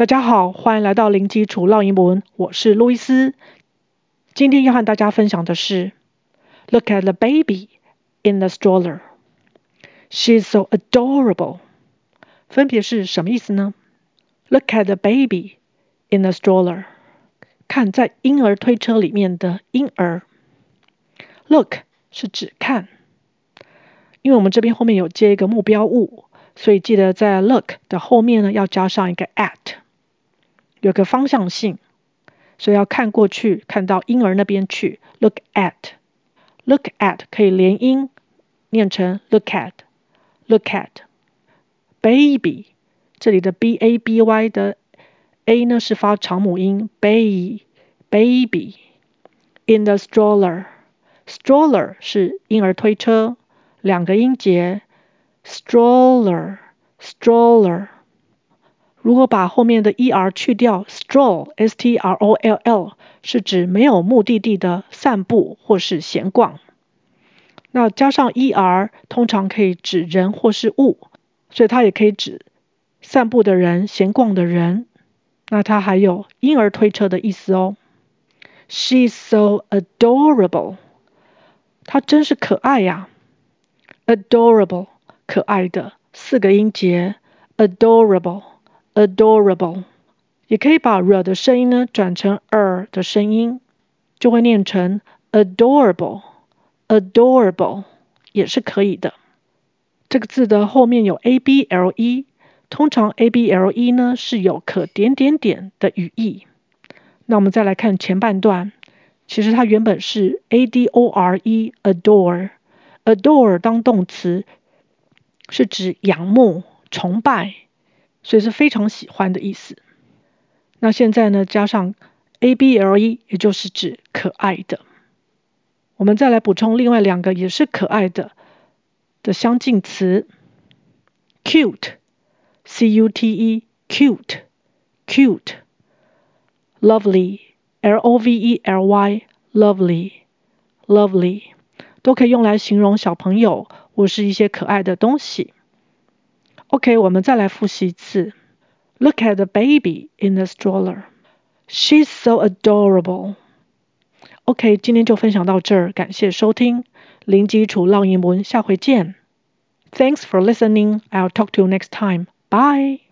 大家好，欢迎来到零基础绕英文，我是路易斯。今天要和大家分享的是，Look at the baby in the stroller. She's so adorable. 分别是什么意思呢？Look at the baby in the stroller. 看在婴儿推车里面的婴儿。Look 是指看，因为我们这边后面有接一个目标物，所以记得在 look 的后面呢要加上一个 at。有个方向性，所以要看过去，看到婴儿那边去。Look at，look at 可以连音，念成 look at，look at。baby 这里的 b a b y 的 a 呢是发长母音，baby。In the stroller，stroller 是婴儿推车，两个音节，stroller stroller。如果把后面的 er 去掉，stroll，s t r o l l 是指没有目的地的散步或是闲逛。那加上 er，通常可以指人或是物，所以它也可以指散步的人、闲逛的人。那它还有婴儿推车的意思哦。She's so adorable，她真是可爱呀。Adorable，可爱的，四个音节，adorable。Adorable，也可以把 r 的声音呢转成 er 的声音，就会念成 adorable。Adorable 也是可以的。这个字的后面有 a b l e，通常 a b l e 呢是有可点点点的语义。那我们再来看前半段，其实它原本是 a d o r e，adore。adore 当动词是指仰慕、崇拜。所以是非常喜欢的意思。那现在呢，加上 able，也就是指可爱的。我们再来补充另外两个也是可爱的的相近词：cute，c u t e，cute，cute；lovely，l o v e l y，lovely，lovely，都可以用来形容小朋友或是一些可爱的东西。OK，我们再来复习一次。Look at the baby in the stroller. She's so adorable. OK，今天就分享到这儿，感谢收听零基础绕英文，下回见。Thanks for listening. I'll talk to you next time. Bye.